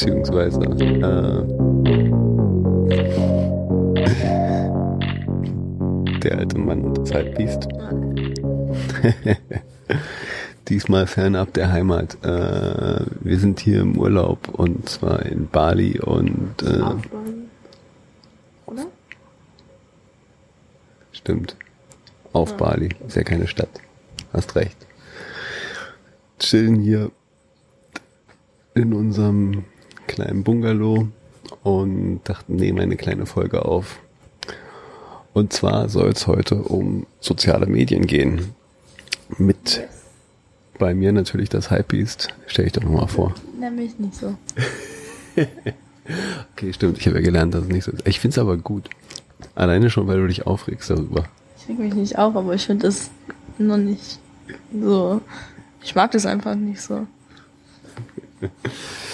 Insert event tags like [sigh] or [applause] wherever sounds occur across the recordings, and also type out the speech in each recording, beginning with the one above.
beziehungsweise äh, der alte Mann und das Halbbiest. [laughs] Diesmal fernab der Heimat. Äh, wir sind hier im Urlaub und zwar in Bali und äh, Oder? Stimmt. Auf Bali. Ist ja keine Stadt. Hast recht. Chillen hier in unserem kleinen Bungalow und dachten, nehmen eine kleine Folge auf. Und zwar soll es heute um soziale Medien gehen. Mit bei mir natürlich das Hypebeast. Stell ich doch nochmal vor. Nämlich nicht so. [laughs] Okay, stimmt. Ich habe ja gelernt, dass es nicht so ist. Ich finde es aber gut. Alleine schon, weil du dich aufregst darüber. Ich reg mich nicht auf, aber ich finde das noch nicht so. Ich mag das einfach nicht so. [laughs]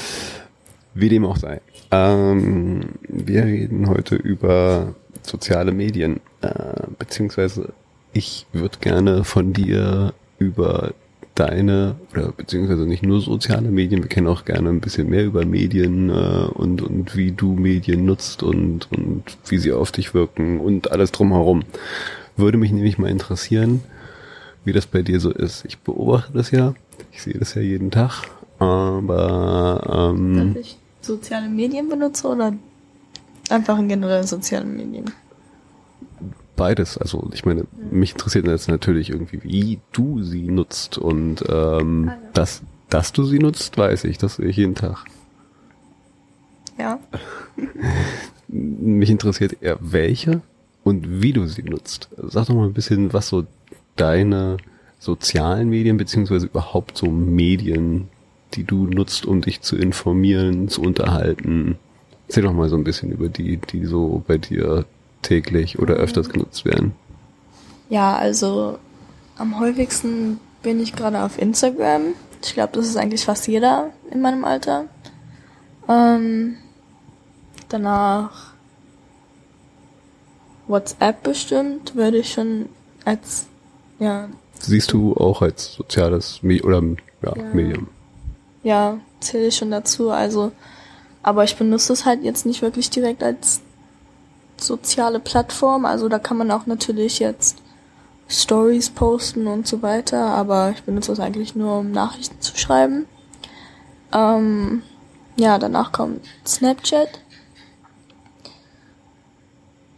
Wie dem auch sei. Ähm, wir reden heute über soziale Medien, äh, beziehungsweise ich würde gerne von dir über deine, oder beziehungsweise nicht nur soziale Medien, wir kennen auch gerne ein bisschen mehr über Medien äh, und, und wie du Medien nutzt und, und wie sie auf dich wirken und alles drumherum. Würde mich nämlich mal interessieren, wie das bei dir so ist. Ich beobachte das ja, ich sehe das ja jeden Tag, aber ähm, Dass ich soziale Medien benutze oder einfach in generell soziale Medien? beides. Also ich meine, mich interessiert jetzt natürlich irgendwie, wie du sie nutzt und ähm, ja. dass, dass du sie nutzt, weiß ich, das sehe ich jeden Tag. Ja. [laughs] Mich interessiert eher welche und wie du sie nutzt. Also sag doch mal ein bisschen, was so deine sozialen Medien beziehungsweise überhaupt so Medien, die du nutzt, um dich zu informieren, zu unterhalten. Erzähl doch mal so ein bisschen über die, die so bei dir täglich oder öfters genutzt werden. Ja, also am häufigsten bin ich gerade auf Instagram. Ich glaube, das ist eigentlich fast jeder in meinem Alter. Ähm, danach WhatsApp bestimmt würde ich schon als ja Siehst du auch als soziales Me oder ja, Ja. Medium? Ja zähle ich schon dazu. Also, aber ich benutze es halt jetzt nicht wirklich direkt als soziale Plattform. Also da kann man auch natürlich jetzt Stories posten und so weiter, aber ich benutze es eigentlich nur, um Nachrichten zu schreiben. Ähm, ja, danach kommt Snapchat,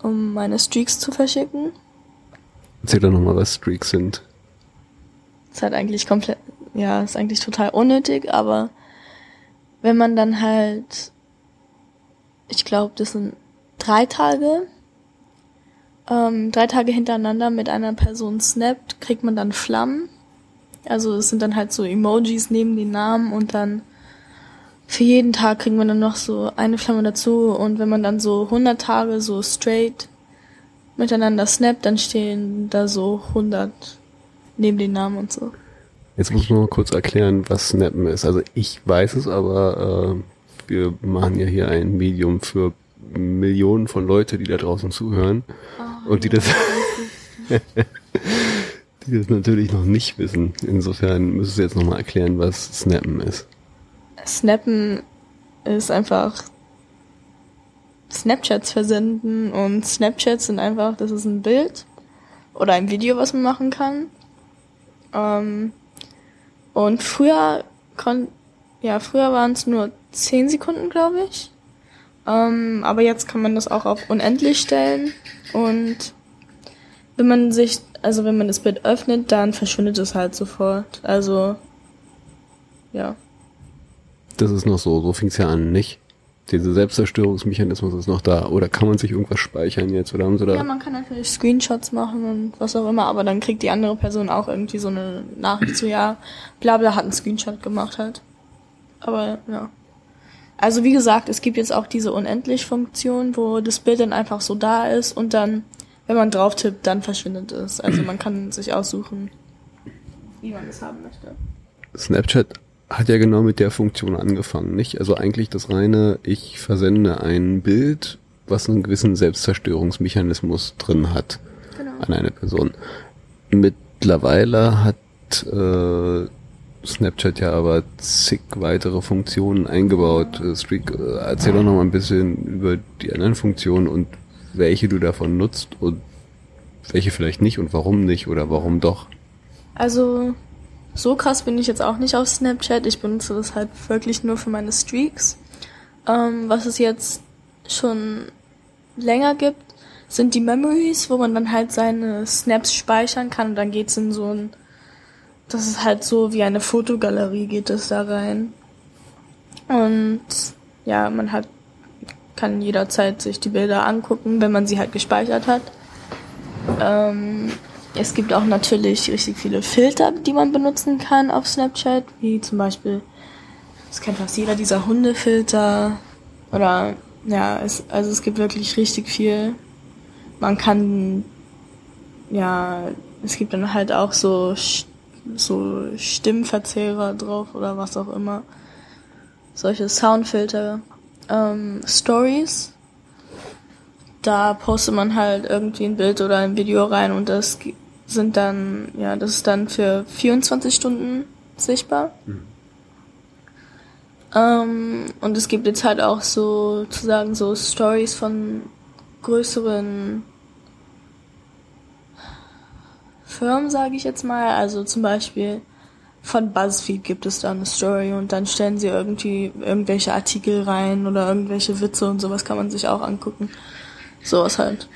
um meine Streaks zu verschicken. Erzähl doch nochmal, was Streaks sind. Ist halt eigentlich komplett, ja, ist eigentlich total unnötig, aber wenn man dann halt, ich glaube, das sind drei Tage, ähm, drei Tage hintereinander mit einer Person snappt, kriegt man dann Flammen. Also es sind dann halt so Emojis neben den Namen und dann für jeden Tag kriegt man dann noch so eine Flamme dazu und wenn man dann so 100 Tage so straight miteinander snappt, dann stehen da so 100 neben den Namen und so. Jetzt muss man mal kurz erklären, was Snappen ist. Also ich weiß es, aber äh, wir machen ja hier ein Medium für Millionen von Leute, die da draußen zuhören und die das, [laughs] die das natürlich noch nicht wissen. Insofern müsstest du jetzt nochmal erklären, was Snappen ist. Snappen ist einfach Snapchats versenden und Snapchats sind einfach, das ist ein Bild oder ein Video, was man machen kann. Ähm, und früher kon ja, früher waren es nur 10 Sekunden, glaube ich. Ähm, aber jetzt kann man das auch auf unendlich stellen und wenn man sich, also wenn man das Bild öffnet, dann verschwindet es halt sofort. Also, ja. Das ist noch so, so fing es ja an, nicht? Dieser Selbstzerstörungsmechanismus ist noch da. Oder kann man sich irgendwas speichern jetzt? Oder haben sie da... Ja, man kann natürlich Screenshots machen und was auch immer, aber dann kriegt die andere Person auch irgendwie so eine Nachricht zu, ja, bla bla hat einen Screenshot gemacht halt. Aber ja. Also wie gesagt, es gibt jetzt auch diese Unendlich-Funktion, wo das Bild dann einfach so da ist und dann, wenn man drauf tippt, dann verschwindet es. Also man kann sich aussuchen, wie man es haben möchte. Snapchat hat ja genau mit der Funktion angefangen, nicht? Also eigentlich das reine, ich versende ein Bild, was einen gewissen Selbstzerstörungsmechanismus drin hat Genau. an eine Person. Mittlerweile hat äh, Snapchat ja aber zig weitere Funktionen eingebaut. Äh, Streak, äh, erzähl doch noch mal ein bisschen über die anderen Funktionen und welche du davon nutzt und welche vielleicht nicht und warum nicht oder warum doch. Also so krass bin ich jetzt auch nicht auf Snapchat. Ich benutze das halt wirklich nur für meine Streaks. Ähm, was es jetzt schon länger gibt, sind die Memories, wo man dann halt seine Snaps speichern kann und dann geht's in so ein, das ist halt so wie eine Fotogalerie geht es da rein. Und ja, man hat, kann jederzeit sich die Bilder angucken, wenn man sie halt gespeichert hat. Ähm, es gibt auch natürlich richtig viele Filter, die man benutzen kann auf Snapchat, wie zum Beispiel, das kennt fast jeder, dieser Hundefilter oder ja, es, also es gibt wirklich richtig viel. Man kann, ja, es gibt dann halt auch so, so Stimmverzehrer drauf oder was auch immer. Solche Soundfilter. Ähm, Stories. Da postet man halt irgendwie ein Bild oder ein Video rein und das sind dann, ja, das ist dann für 24 Stunden sichtbar. Mhm. Ähm, und es gibt jetzt halt auch so, sozusagen so Stories von größeren Firmen, sage ich jetzt mal. Also zum Beispiel von BuzzFeed gibt es da eine Story und dann stellen sie irgendwie irgendwelche Artikel rein oder irgendwelche Witze und sowas kann man sich auch angucken. Sowas halt.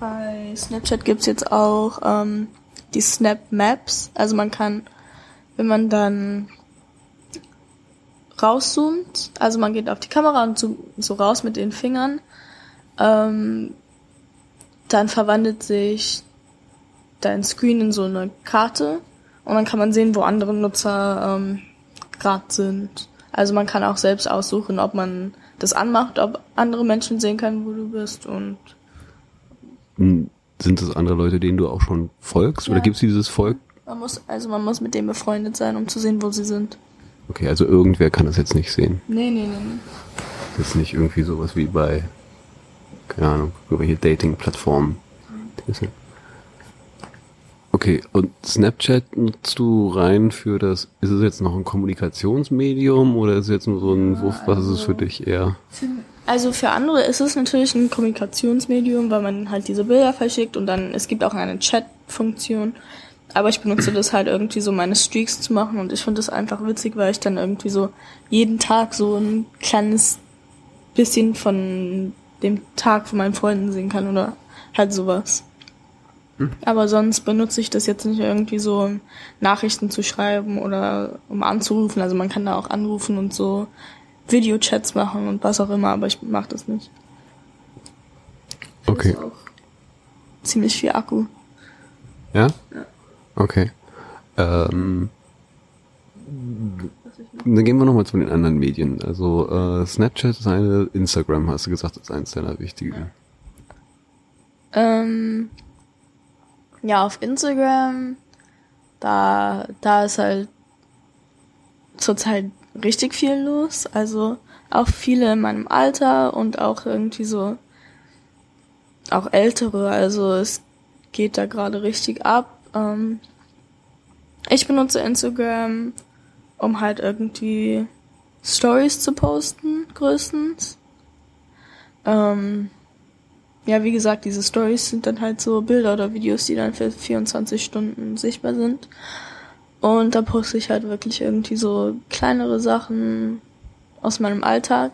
Bei Snapchat gibt's jetzt auch ähm, die Snap Maps. Also man kann, wenn man dann rauszoomt, also man geht auf die Kamera und so, so raus mit den Fingern, ähm, dann verwandelt sich dein Screen in so eine Karte und dann kann man sehen, wo andere Nutzer ähm, gerade sind. Also man kann auch selbst aussuchen, ob man das anmacht, ob andere Menschen sehen können, wo du bist und sind das andere Leute, denen du auch schon folgst? Ja. Oder gibt es dieses Volk? Man muss, also man muss mit denen befreundet sein, um zu sehen, wo sie sind. Okay, also irgendwer kann das jetzt nicht sehen. Nee, nee, nee. nee. Das ist nicht irgendwie sowas wie bei, keine Ahnung, irgendwelche Dating-Plattformen. Okay, und Snapchat nutzt du rein für das, ist es jetzt noch ein Kommunikationsmedium oder ist es jetzt nur so ein, ja, was also ist es für also dich eher? Für, also für andere ist es natürlich ein Kommunikationsmedium, weil man halt diese Bilder verschickt und dann, es gibt auch eine Chat-Funktion. Aber ich benutze das halt irgendwie so meine Streaks zu machen und ich finde das einfach witzig, weil ich dann irgendwie so jeden Tag so ein kleines bisschen von dem Tag von meinen Freunden sehen kann oder halt sowas. Hm. Aber sonst benutze ich das jetzt nicht irgendwie so, um Nachrichten zu schreiben oder um anzurufen. Also man kann da auch anrufen und so Videochats machen und was auch immer, aber ich mache das nicht. Okay. ziemlich viel Akku. Ja? Ja. Okay. Ähm, dann gehen wir nochmal zu den anderen Medien. Also äh, Snapchat ist eine, Instagram hast du gesagt, ist eins deiner wichtigen. Ähm, ja, auf Instagram, da, da ist halt zurzeit richtig viel los. Also auch viele in meinem Alter und auch irgendwie so auch ältere. Also es geht da gerade richtig ab. Ähm, ich benutze Instagram, um halt irgendwie Stories zu posten, größtens. Ähm, ja, wie gesagt, diese Stories sind dann halt so Bilder oder Videos, die dann für 24 Stunden sichtbar sind. Und da poste ich halt wirklich irgendwie so kleinere Sachen aus meinem Alltag.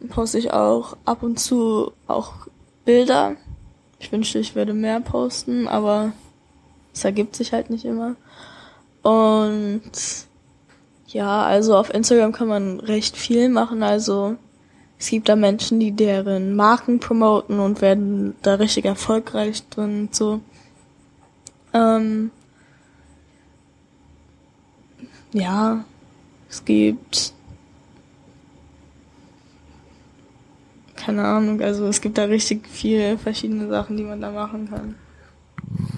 Dann poste ich auch ab und zu auch Bilder. Ich wünschte, ich würde mehr posten, aber es ergibt sich halt nicht immer. Und ja, also auf Instagram kann man recht viel machen. Also es gibt da Menschen, die deren Marken promoten und werden da richtig erfolgreich drin und so. Ähm, ja, es gibt keine Ahnung, also es gibt da richtig viele verschiedene Sachen, die man da machen kann.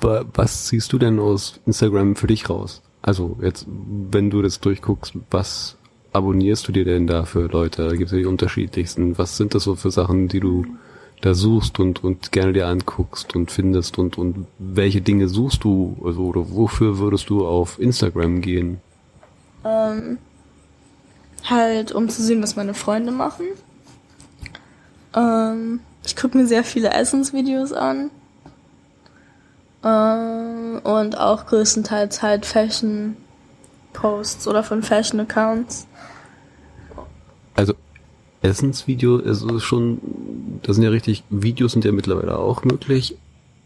Was ziehst du denn aus Instagram für dich raus? Also jetzt, wenn du das durchguckst, was abonnierst du dir denn da für Leute? Da gibt es ja die unterschiedlichsten. Was sind das so für Sachen, die du da suchst und, und gerne dir anguckst und findest und, und welche Dinge suchst du, also oder wofür würdest du auf Instagram gehen? Ähm, halt, um zu sehen, was meine Freunde machen. Ähm, ich gucke mir sehr viele Essensvideos an. Ähm, und auch größtenteils halt Fashion-Posts oder von Fashion-Accounts. Also Essensvideo ist schon, das sind ja richtig, Videos sind ja mittlerweile auch möglich.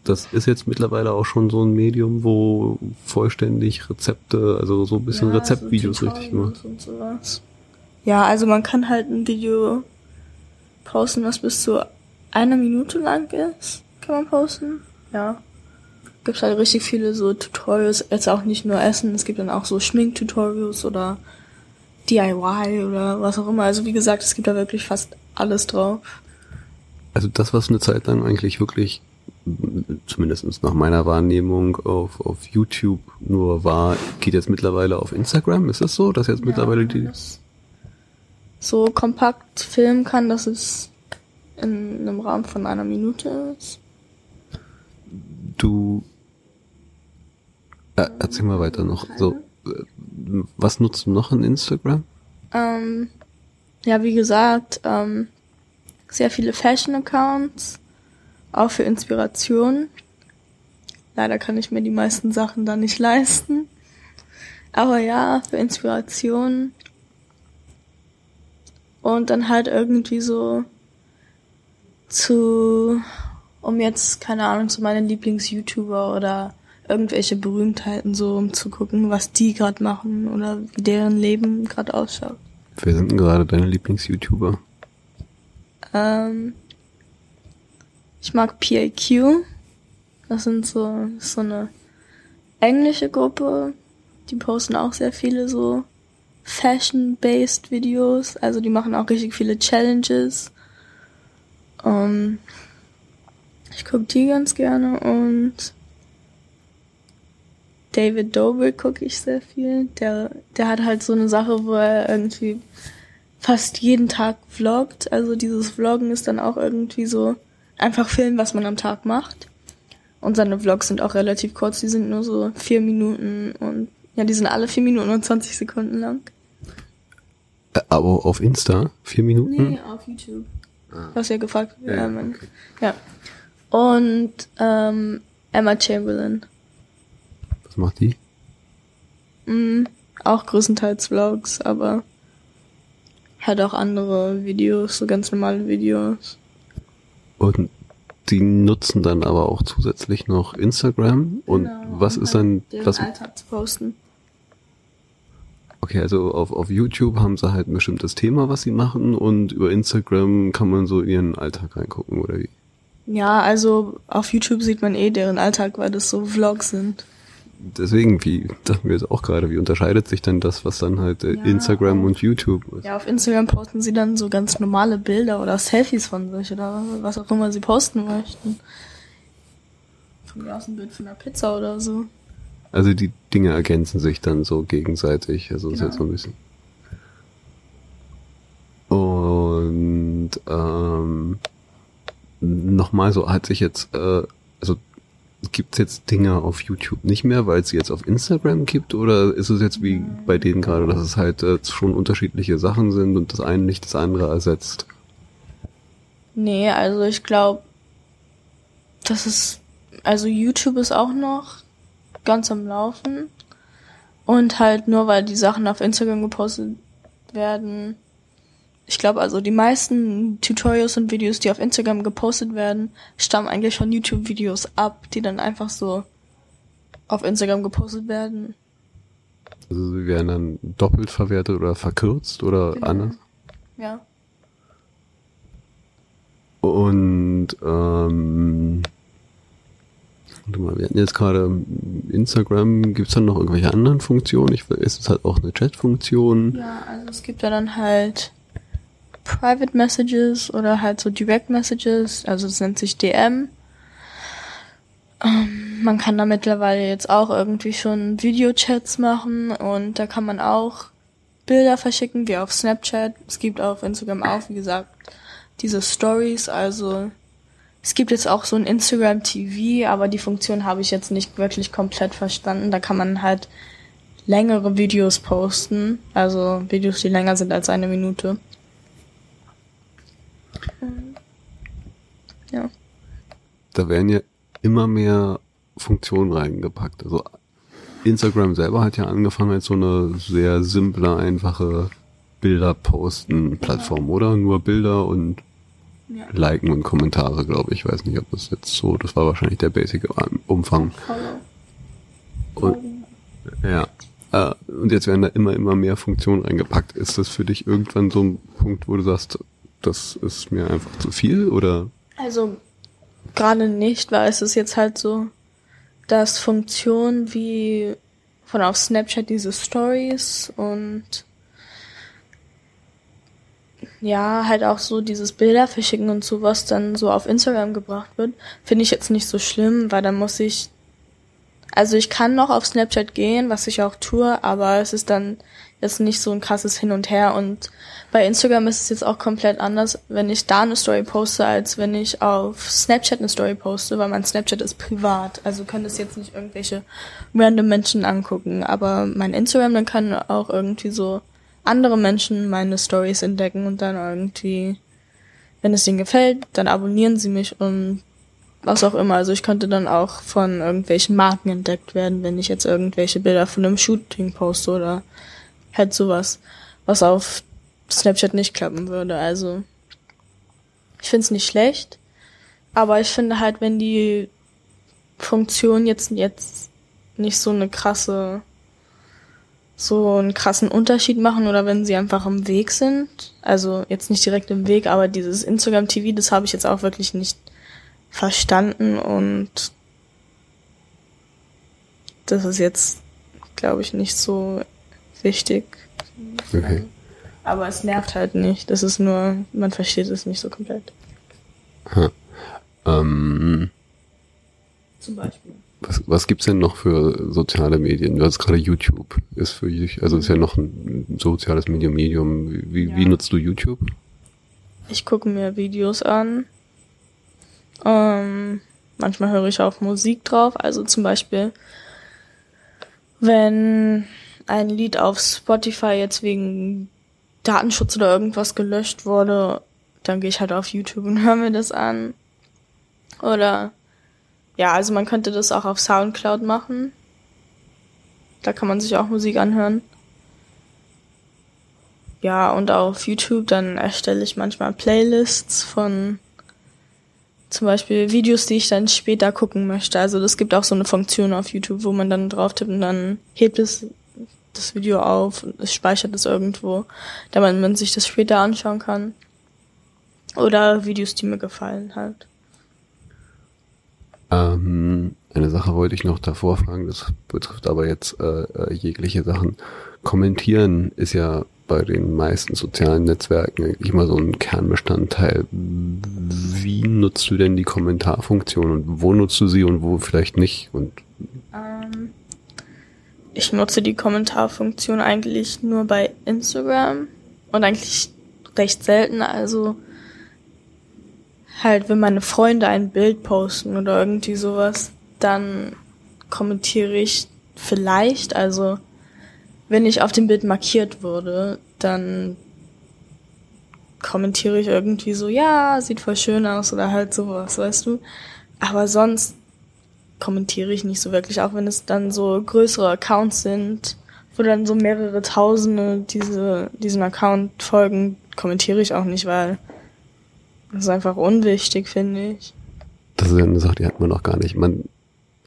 Das ist jetzt mittlerweile auch schon so ein Medium, wo vollständig Rezepte, also so ein bisschen Ja, Rezeptvideos so richtig gemacht. Sowas. Ja, also man kann halt ein Video posten, was bis zu einer Minute lang ist. Kann man posten. Ja. Gibt halt richtig viele so Tutorials. Jetzt auch nicht nur Essen, es gibt dann auch so Schminktutorials oder DIY oder was auch immer. Also wie gesagt, es gibt da wirklich fast alles drauf. Also das, was eine Zeit lang eigentlich wirklich, zumindest nach meiner Wahrnehmung, auf, auf YouTube nur war, geht jetzt mittlerweile auf Instagram. Ist das so, dass jetzt mittlerweile die... so kompakt filmen kann, dass es in einem Rahmen von einer Minute ist. Du... Äh, erzähl mal weiter noch. So, äh, was nutzt du noch in Instagram? Ähm, ja, wie gesagt, ähm, sehr viele Fashion-Accounts, auch für Inspiration. Leider kann ich mir die meisten Sachen da nicht leisten. Aber ja, für Inspiration. Und dann halt irgendwie so zu, um jetzt, keine Ahnung, zu meinen Lieblings-YouTuber oder irgendwelche Berühmtheiten so, um zu gucken, was die gerade machen oder wie deren Leben gerade ausschaut. Wer sind denn gerade deine Lieblings-YouTuber? Ähm, ich mag PAQ. Das sind so, so eine englische Gruppe. Die posten auch sehr viele so Fashion-based Videos. Also die machen auch richtig viele Challenges. Ähm, ich gucke die ganz gerne und David Dobrik gucke ich sehr viel. Der, der hat halt so eine Sache, wo er irgendwie fast jeden Tag vloggt. Also dieses Vloggen ist dann auch irgendwie so einfach filmen, was man am Tag macht. Und seine Vlogs sind auch relativ kurz. Die sind nur so vier Minuten und ja, die sind alle vier Minuten und 20 Sekunden lang. Äh, aber auf Insta? Vier Minuten? Nee, auf YouTube. Du hast ja gefragt. Ja, ja, mein, ja. Und ähm, Emma Chamberlain. Was macht die? Mm, auch größtenteils Vlogs, aber halt auch andere Videos, so ganz normale Videos. Und die nutzen dann aber auch zusätzlich noch Instagram. Und Genau, was ist halt dann, was, Alltag zu posten. okay, also auf, auf YouTube haben sie halt ein bestimmtes Thema, was sie machen und über Instagram kann man so ihren Alltag reingucken, oder wie? Ja, also auf YouTube sieht man eh deren Alltag, weil das so Vlogs sind. Deswegen, wie, dachten wir jetzt auch gerade, wie unterscheidet sich denn das, was dann halt äh, Ja, Instagram und YouTube ist? Ja, auf Instagram posten sie dann so ganz normale Bilder oder Selfies von sich oder was auch immer sie posten möchten. Von mir aus ein Bild von einer Pizza oder so. Also die Dinge ergänzen sich dann so gegenseitig. Also ist Genau. jetzt so ein bisschen. Und ähm, nochmal so hat sich jetzt, äh, also gibt's jetzt Dinge auf YouTube nicht mehr, weil es jetzt auf Instagram gibt? Oder ist es jetzt wie bei denen gerade, dass es halt äh, schon unterschiedliche Sachen sind und das eine nicht das andere ersetzt? Nee, also ich glaube, das ist, also YouTube ist auch noch ganz am Laufen. Und halt nur weil die Sachen auf Instagram gepostet werden. Ich glaube also, die meisten Tutorials und Videos, die auf Instagram gepostet werden, stammen eigentlich von YouTube-Videos ab, die dann einfach so auf Instagram gepostet werden. Also sie werden dann doppelt verwertet oder verkürzt oder Genau. anders? Ja. Und ähm, warte mal, wir hatten jetzt gerade Instagram, gibt's dann noch irgendwelche anderen Funktionen? Ich ist es halt auch eine Chat-Funktion? Ja, also es gibt ja dann halt Private Messages oder halt so Direct Messages, also das nennt sich DM. Ähm, man kann da mittlerweile jetzt auch irgendwie schon Videochats machen und da kann man auch Bilder verschicken, wie auf Snapchat. Es gibt auf Instagram auch, wie gesagt, diese Stories, also Es gibt jetzt auch so ein Instagram TV, aber die Funktion habe ich jetzt nicht wirklich komplett verstanden. Da kann man halt längere Videos posten, also Videos, die länger sind als eine Minute. Ja. Da werden ja immer mehr Funktionen reingepackt. Also Instagram selber hat ja angefangen als so eine sehr simple, einfache Bilder posten Plattform, ja. oder? Nur Bilder und ja. Liken und Kommentare, glaube ich. Ich weiß nicht, ob das jetzt so, das war wahrscheinlich der basic Umfang. Und, ja. Äh, und jetzt werden da immer, immer mehr Funktionen reingepackt. Ist das für dich irgendwann so ein Punkt, wo du sagst, das ist mir einfach zu viel, oder? Also, gerade nicht, weil es ist jetzt halt so, dass Funktionen wie von auf Snapchat diese Stories und ja, halt auch so dieses Bilder verschicken und so, was dann so auf Instagram gebracht wird, finde ich jetzt nicht so schlimm, weil dann muss ich, also ich kann noch auf Snapchat gehen, was ich auch tue, aber es ist dann jetzt nicht so ein krasses Hin und Her. Und bei Instagram ist es jetzt auch komplett anders, wenn ich da eine Story poste, als wenn ich auf Snapchat eine Story poste, weil mein Snapchat ist privat, also können das jetzt nicht irgendwelche random Menschen angucken, aber mein Instagram, dann kann auch irgendwie so andere Menschen meine Stories entdecken und dann irgendwie, wenn es ihnen gefällt, dann abonnieren sie mich und was auch immer. Also ich könnte dann auch von irgendwelchen Marken entdeckt werden, wenn ich jetzt irgendwelche Bilder von einem Shooting poste oder halt sowas, was auf Snapchat nicht klappen würde. Also ich finde es nicht schlecht, aber ich finde halt, wenn die Funktion jetzt jetzt nicht so eine krasse so einen krassen Unterschied machen oder wenn sie einfach im Weg sind. Also jetzt nicht direkt im Weg, aber dieses Instagram TV, das habe ich jetzt auch wirklich nicht verstanden und das ist jetzt, glaube ich, nicht so wichtig. Okay. Aber es nervt halt nicht. Das ist nur, man versteht es nicht so komplett. Ha. Ähm, Zum Beispiel. Was, was gibt's denn noch für soziale Medien? Du hast gerade YouTube. Ist für dich, also ist ja noch ein soziales Medium. Medium. Wie, ja. wie nutzt du YouTube? Ich gucke mir Videos an. Ähm, manchmal höre ich auch Musik drauf. Also zum Beispiel, wenn ein Lied auf Spotify jetzt wegen Datenschutz oder irgendwas gelöscht wurde, dann gehe ich halt auf YouTube und [laughs] höre mir das an. Oder ja, also man könnte das auch auf Soundcloud machen. Da kann man sich auch Musik anhören. Ja, und auf YouTube dann erstelle ich manchmal Playlists von zum Beispiel Videos, die ich dann später gucken möchte. Also das gibt auch so eine Funktion auf YouTube, wo man dann drauf tippt und dann hebt es das Video auf und es speichert es irgendwo, damit man sich das später anschauen kann. Oder Videos, die mir gefallen halt. Ähm, eine Sache wollte ich noch davor fragen, das betrifft aber jetzt äh, äh, jegliche Sachen. Kommentieren ist ja bei den meisten sozialen Netzwerken eigentlich immer so ein Kernbestandteil. Wie nutzt du denn die Kommentarfunktion und wo nutzt du sie und wo vielleicht nicht? Und ähm, ich nutze die Kommentarfunktion eigentlich nur bei Instagram und eigentlich recht selten. Also halt, wenn meine Freunde ein Bild posten oder irgendwie sowas, dann kommentiere ich vielleicht, also wenn ich auf dem Bild markiert wurde, dann kommentiere ich irgendwie so, ja, sieht voll schön aus oder halt sowas, weißt du. Aber sonst kommentiere ich nicht so wirklich, auch wenn es dann so größere Accounts sind, wo dann so mehrere Tausende diese, diesem Account folgen, kommentiere ich auch nicht, weil das ist einfach unwichtig, finde ich. Das ist eine Sache, die hat man auch gar nicht. Man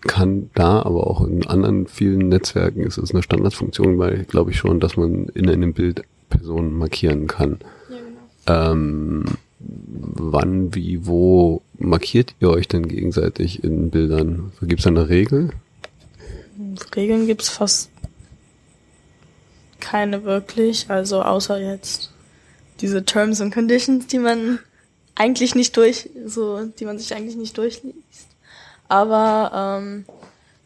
kann da, aber auch in anderen vielen Netzwerken ist es eine Standardfunktion, weil glaube ich schon, dass man in einem Bild Personen markieren kann. Ja, genau. Ähm, wann, wie, wo markiert ihr euch denn gegenseitig in Bildern? Gibt es da eine Regel? Regeln gibt's fast keine wirklich, also außer jetzt diese Terms and Conditions, die man eigentlich nicht durch, so, die man sich eigentlich nicht durchliest. Aber ähm,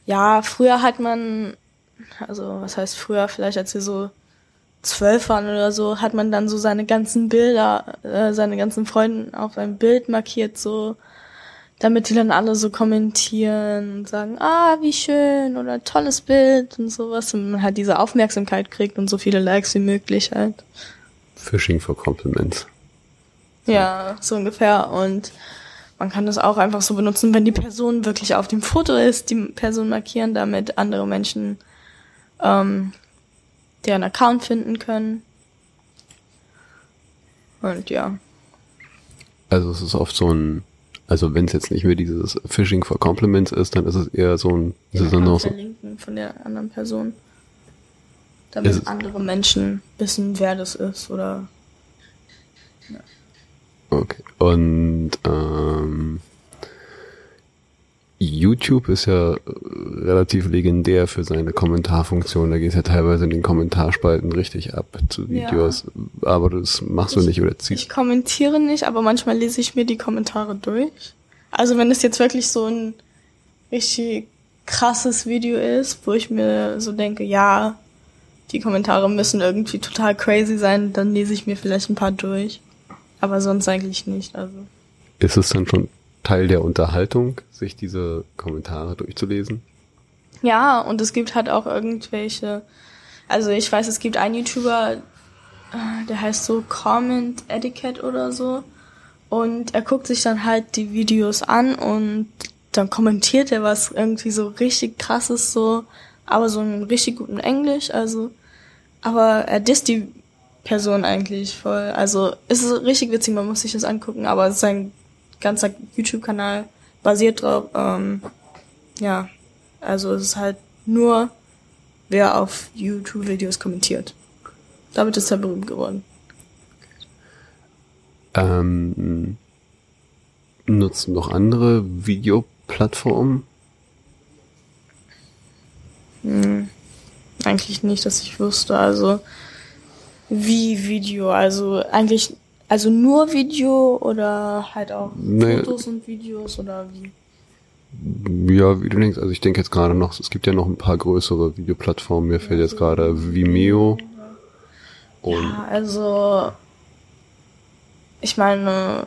ja, früher hat man, also was heißt früher, vielleicht als wir so zwölf waren oder so, hat man dann so seine ganzen Bilder, äh, seine ganzen Freunde auf einem Bild markiert, so damit die dann alle so kommentieren und sagen, ah, wie schön oder tolles Bild und sowas und man halt diese Aufmerksamkeit kriegt und so viele Likes wie möglich halt. Fishing for Compliments. Ja, so ungefähr und man kann das auch einfach so benutzen, wenn die Person wirklich auf dem Foto ist, die Person markieren, damit andere Menschen ähm, deren Account finden können. Und ja. Also es ist oft so ein, also wenn es jetzt nicht mehr dieses Phishing for Compliments ist, dann ist es eher so ein, ist ja, es dann so, verlinken von der anderen Person. Damit Ist andere Menschen wissen, wer das ist oder okay. Und ähm, YouTube ist ja äh, relativ legendär für seine Kommentarfunktion. Da geht es ja teilweise in den Kommentarspalten richtig ab zu Ja. Videos. Aber das machst du Ich- nicht oder ziehst. Ich kommentiere nicht, aber manchmal lese ich mir die Kommentare durch. Also wenn es jetzt wirklich so ein richtig krasses Video ist, wo ich mir so denke, ja, die Kommentare müssen irgendwie total crazy sein, dann lese ich mir vielleicht ein paar durch. Aber sonst eigentlich nicht. Also Ist es dann schon Teil der Unterhaltung, sich diese Kommentare durchzulesen? Ja, und es gibt halt auch irgendwelche, also ich weiß, es gibt einen YouTuber, äh, der heißt so Comment Etiquette oder so. Und er guckt sich dann halt die Videos an und dann kommentiert er was irgendwie so richtig krasses so, aber so in richtig guten Englisch, also, aber er disst die Person eigentlich voll. Also, es ist richtig witzig, man muss sich das angucken, aber sein ganzer YouTube-Kanal basiert drauf, ähm, ja, also es ist halt nur, wer auf YouTube-Videos kommentiert. Damit ist er berühmt geworden. Ähm, nutzen noch andere Videoplattformen? Hm, eigentlich nicht, dass ich wusste. Also wie Video, also eigentlich, also nur Video oder halt auch Nee. Fotos und Videos oder wie? Ja, wie du denkst, also ich denke jetzt gerade noch, es gibt ja noch ein paar größere Videoplattformen. Mir fällt jetzt gerade Vimeo und Ja, also ich meine,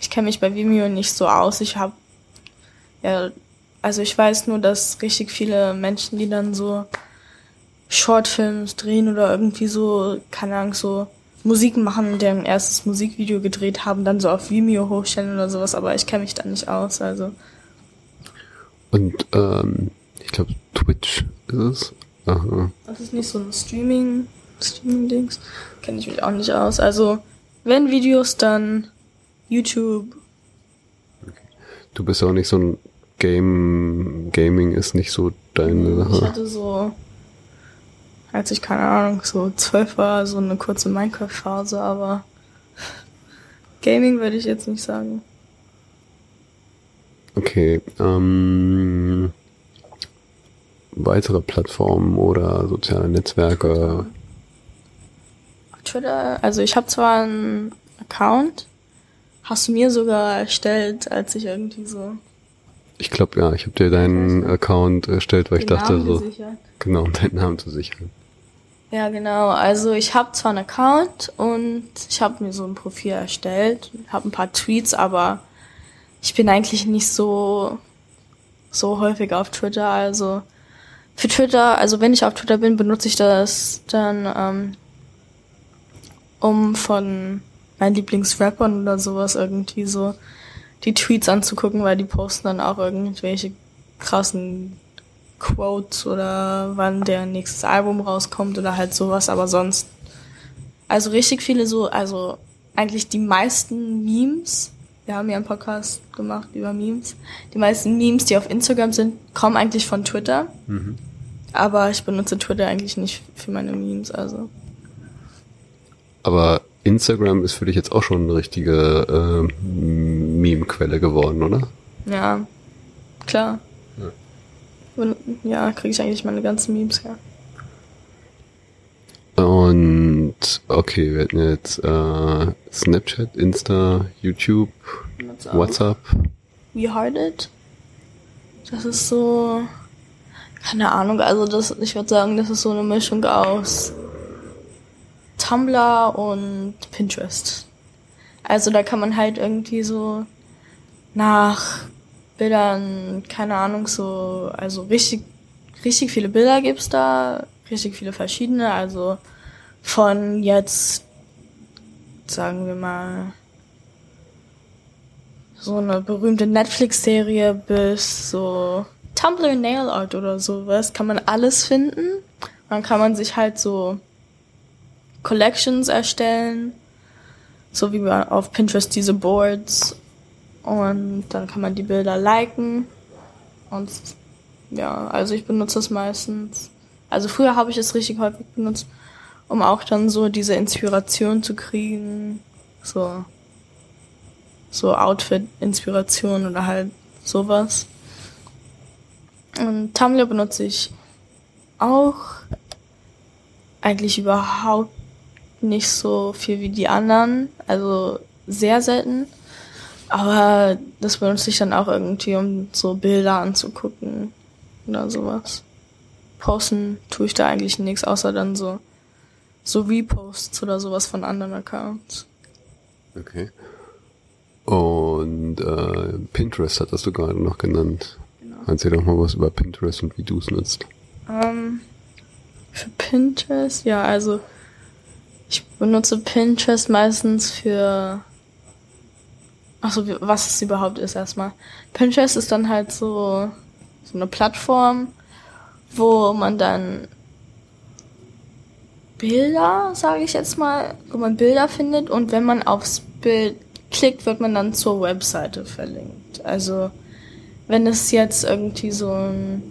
ich kenne mich bei Vimeo nicht so aus. Ich habe ja, also ich weiß nur, dass richtig viele Menschen, die dann so Shortfilms drehen oder irgendwie so, keine Ahnung, so Musik machen, deren erstes Musikvideo gedreht haben, dann so auf Vimeo hochstellen oder sowas, aber ich kenne mich da nicht aus, also und ähm, ich glaube Twitch ist es. Aha. das ist nicht so ein Streaming, Streaming-Dings, kenne ich mich auch nicht aus. Also wenn Videos, dann YouTube, Du bist auch nicht so ein Game, Gaming ist nicht so deine Ich Sache. hatte so, als ich keine Ahnung, so zwölf war, so eine kurze Minecraft-Phase, aber Gaming würde ich jetzt nicht sagen. Okay, ähm, weitere Plattformen oder soziale Netzwerke. Twitter, also ich habe zwar einen Account, hast du mir sogar erstellt, als ich irgendwie so Ich glaube ja, ich habe dir deinen Account erstellt, weil ich dachte Namen so, gesichert. genau, um deinen Namen zu sichern. Ja, genau. Also ich habe zwar einen Account und ich habe mir so ein Profil erstellt, habe ein paar Tweets, aber ich bin eigentlich nicht so so häufig auf Twitter. Also für Twitter, also wenn ich auf Twitter bin, benutze ich das dann, ähm, um von meinen Lieblingsrappern oder sowas irgendwie so die Tweets anzugucken, weil die posten dann auch irgendwelche krassen Quotes oder wann der nächstes Album rauskommt oder halt sowas, aber sonst. Also richtig viele so, also eigentlich die meisten Memes, wir haben ja einen Podcast gemacht über Memes, die meisten Memes, die auf Instagram sind, kommen eigentlich von Twitter, aber ich benutze Twitter eigentlich nicht für meine Memes, also. Aber Instagram ist für dich jetzt auch schon eine richtige äh, Meme-Quelle geworden, oder? Ja, klar. Und, ja, kriege ich eigentlich meine ganzen Memes her. Und okay, wir hatten jetzt äh, Snapchat, Insta, YouTube, WhatsApp. We Heart It. Das ist so, keine Ahnung, also das, ich würde sagen, das ist so eine Mischung aus Tumblr und Pinterest. Also da kann man halt irgendwie so nach Bildern, keine Ahnung, so, also richtig, richtig viele Bilder gibt's da, richtig viele verschiedene, also von jetzt, sagen wir mal, so eine berühmte Netflix-Serie bis so Tumblr Nail Art oder sowas, kann man alles finden. Dann kann man sich halt so Collections erstellen, so wie man auf Pinterest diese Boards und dann kann man die Bilder liken und ja, also ich benutze es meistens. Also früher habe ich es richtig häufig benutzt, um auch dann so diese Inspiration zu kriegen, so so Outfit-Inspiration oder halt sowas. Und Tumblr benutze ich auch eigentlich überhaupt nicht so viel wie die anderen, also sehr selten. Aber das benutze ich dann auch irgendwie, um so Bilder anzugucken oder sowas. Posten tue ich da eigentlich nichts, außer dann so, so Reposts oder sowas von anderen Accounts. Okay. Und äh, Pinterest hattest du gerade noch genannt. Genau. Erzähl doch mal was über Pinterest und wie du es nutzt. Ähm, für Pinterest, ja, also ich benutze Pinterest meistens für Achso, was es überhaupt ist erstmal. Pinterest ist dann halt so, so eine Plattform, wo man dann Bilder, sage ich jetzt mal, wo man Bilder findet und wenn man aufs Bild klickt, wird man dann zur Webseite verlinkt. Also wenn es jetzt irgendwie so ein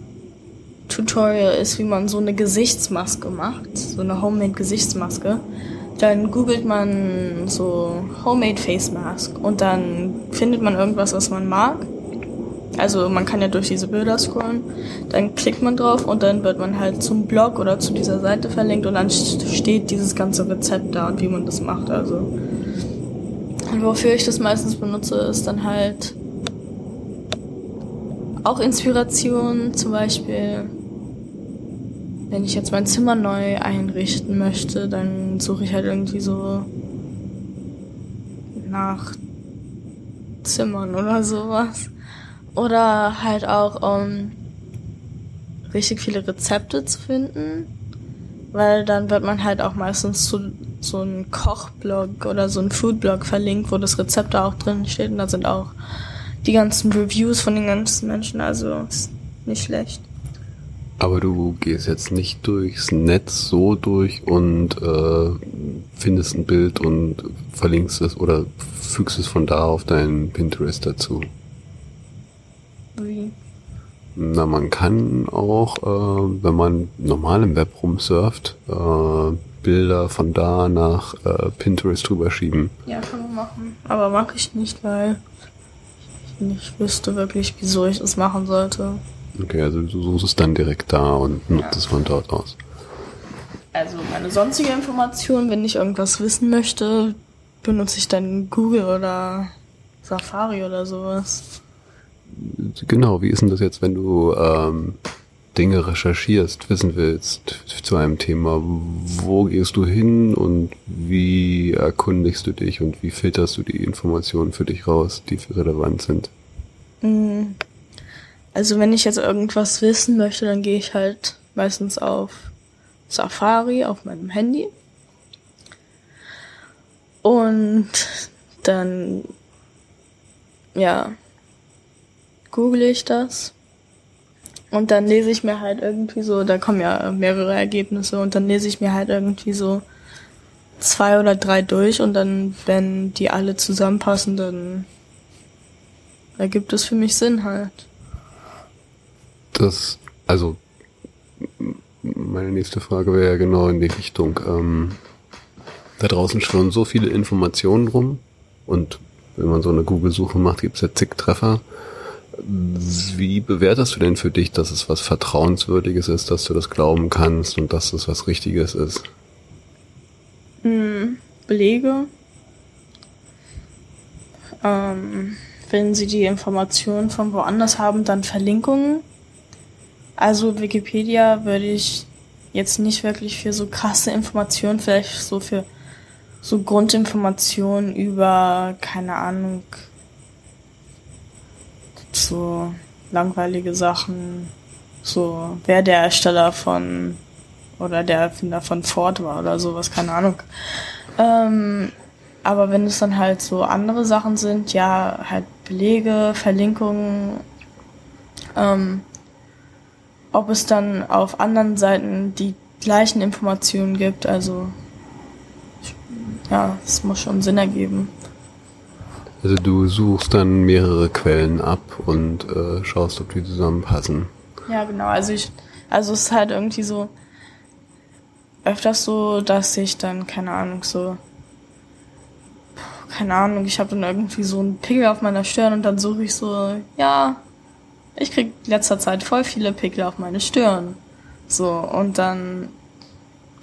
Tutorial ist, wie man so eine Gesichtsmaske macht, so eine Homemade Gesichtsmaske, dann googelt man so Homemade Face Mask und dann findet man irgendwas, was man mag. Also man kann ja durch diese Bilder scrollen, dann klickt man drauf und dann wird man halt zum Blog oder zu dieser Seite verlinkt und dann steht dieses ganze Rezept da und wie man das macht. Also und wofür ich das meistens benutze, ist dann halt auch Inspiration, zum Beispiel, wenn ich jetzt mein Zimmer neu einrichten möchte, dann suche ich halt irgendwie so nach Zimmern oder sowas. Oder halt auch, um richtig viele Rezepte zu finden, weil dann wird man halt auch meistens zu so ein Kochblog oder so ein Foodblog verlinkt, wo das Rezept da auch drin steht und da sind auch die ganzen Reviews von den ganzen Menschen, also ist nicht schlecht. Aber du gehst jetzt nicht durchs Netz so durch und äh, findest ein Bild und verlinkst es oder fügst es von da auf deinen Pinterest dazu. Wie? Na, man kann auch, äh, wenn man normal im Web rumsurft, äh, Bilder von da nach äh, Pinterest drüber schieben. Ja, kann man machen. Aber mache ich nicht, weil ich nicht wüsste wirklich, wieso ich das machen sollte. Okay, also du suchst es dann direkt da und nutzt ja. es von dort aus. Also meine sonstige Information, wenn ich irgendwas wissen möchte, benutze ich dann Google oder Safari oder sowas. Genau, wie ist denn das jetzt, wenn du ähm, Dinge recherchierst, wissen willst zu einem Thema, wo gehst du hin und wie erkundigst du dich und wie filterst du die Informationen für dich raus, die relevant sind? Mhm. Also wenn ich jetzt irgendwas wissen möchte, dann gehe ich halt meistens auf Safari auf meinem Handy. Und dann, ja, google ich das und dann lese ich mir halt irgendwie so, da kommen ja mehrere Ergebnisse und dann lese ich mir halt irgendwie so zwei oder drei durch und dann, wenn die alle zusammenpassen, dann ergibt es für mich Sinn halt. Das, also, meine nächste Frage wäre ja genau in die Richtung. Ähm, da draußen schon so viele Informationen rum und wenn man so eine Google-Suche macht, gibt es ja zig Treffer. Wie bewertest du denn für dich, dass es was Vertrauenswürdiges ist, dass du das glauben kannst und dass es was Richtiges ist? Hm, Belege. Ähm, wenn sie die Informationen von woanders haben, dann Verlinkungen. Also Wikipedia würde ich jetzt nicht wirklich für so krasse Informationen, vielleicht so für so Grundinformationen über, keine Ahnung, so langweilige Sachen, so wer der Ersteller von oder der Erfinder von Ford war oder sowas, keine Ahnung. Ähm, aber wenn es dann halt so andere Sachen sind, ja, halt Belege, Verlinkungen, ähm, ob es dann auf anderen Seiten die gleichen Informationen gibt, also ja, es muss schon Sinn ergeben. Also du suchst dann mehrere Quellen ab und äh, schaust, ob die zusammenpassen. Ja, genau. Also ich, also es ist halt irgendwie so öfters so, dass ich dann keine Ahnung so keine Ahnung, ich habe dann irgendwie so einen Pickel auf meiner Stirn und dann suche ich so, ja, ich krieg letzter Zeit voll viele Pickel auf meine Stirn. So, und dann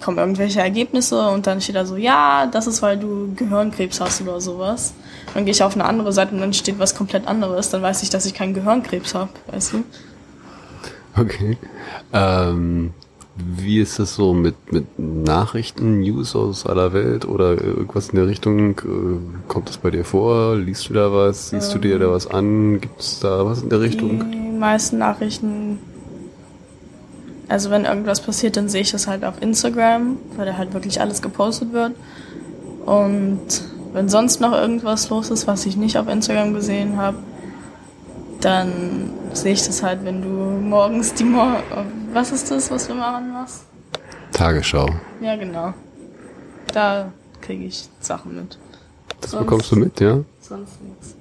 kommen irgendwelche Ergebnisse und dann steht da so, ja, das ist, weil du Gehirnkrebs hast oder sowas. Dann gehe ich auf eine andere Seite und dann steht was komplett anderes. Dann weiß ich, dass ich keinen Gehirnkrebs habe, weißt du? Okay. Ähm, wie ist das so mit, mit Nachrichten, News aus aller Welt oder irgendwas in der Richtung? Äh, kommt das bei dir vor? Liest du da was? Siehst ähm, du dir da was an? Gibt es da was in der Richtung? Die meisten Nachrichten, also wenn irgendwas passiert, dann sehe ich das halt auf Instagram, weil da halt wirklich alles gepostet wird. Und wenn sonst noch irgendwas los ist, was ich nicht auf Instagram gesehen habe, dann sehe ich das halt, wenn du morgens die Mor Was ist das, was du immer anmachst? Tagesschau. Ja, genau. Da kriege ich Sachen mit. Das sonst, bekommst du mit, ja? Sonst nichts.